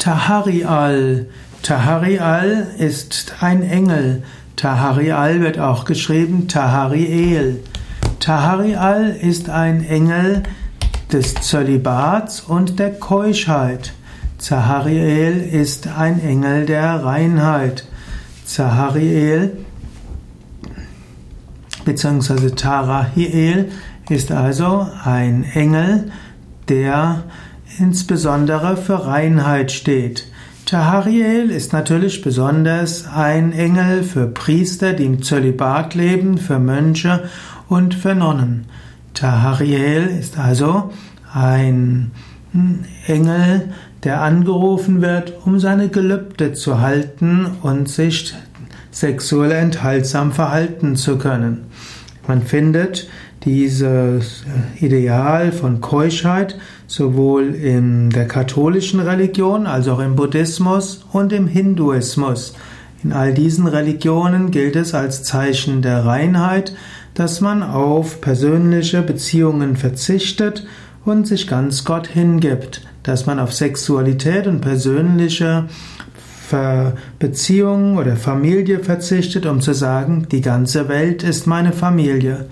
Taharial. Taharial ist ein Engel. Taharial wird auch geschrieben Tahariel. Taharial ist ein Engel des Zölibats und der Keuschheit. Zahariel ist ein Engel der Reinheit. Zahariel bzw. Tarahiel ist also ein Engel, der insbesondere für Reinheit steht. Tahariel ist natürlich besonders ein Engel für Priester, die im Zölibat leben, für Mönche und für Nonnen. Tahariel ist also ein Engel, der angerufen wird, um seine Gelübde zu halten und sich sexuell enthaltsam verhalten zu können. Man findet dieses Ideal von Keuschheit sowohl in der katholischen Religion als auch im Buddhismus und im Hinduismus. In all diesen Religionen gilt es als Zeichen der Reinheit, dass man auf persönliche Beziehungen verzichtet und sich ganz Gott hingibt, dass man auf Sexualität und persönliche Beziehung oder Familie verzichtet, um zu sagen, die ganze Welt ist meine Familie.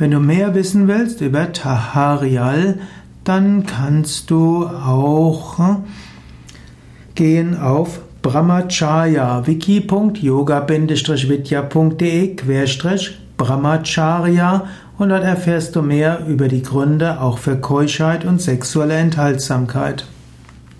Wenn du mehr wissen willst über Taharial, dann kannst du auch hm, gehen auf Brahmacharya, wiki.yoga-vidya.de Brahmacharya und dort erfährst du mehr über die Gründe auch für Keuschheit und sexuelle Enthaltsamkeit.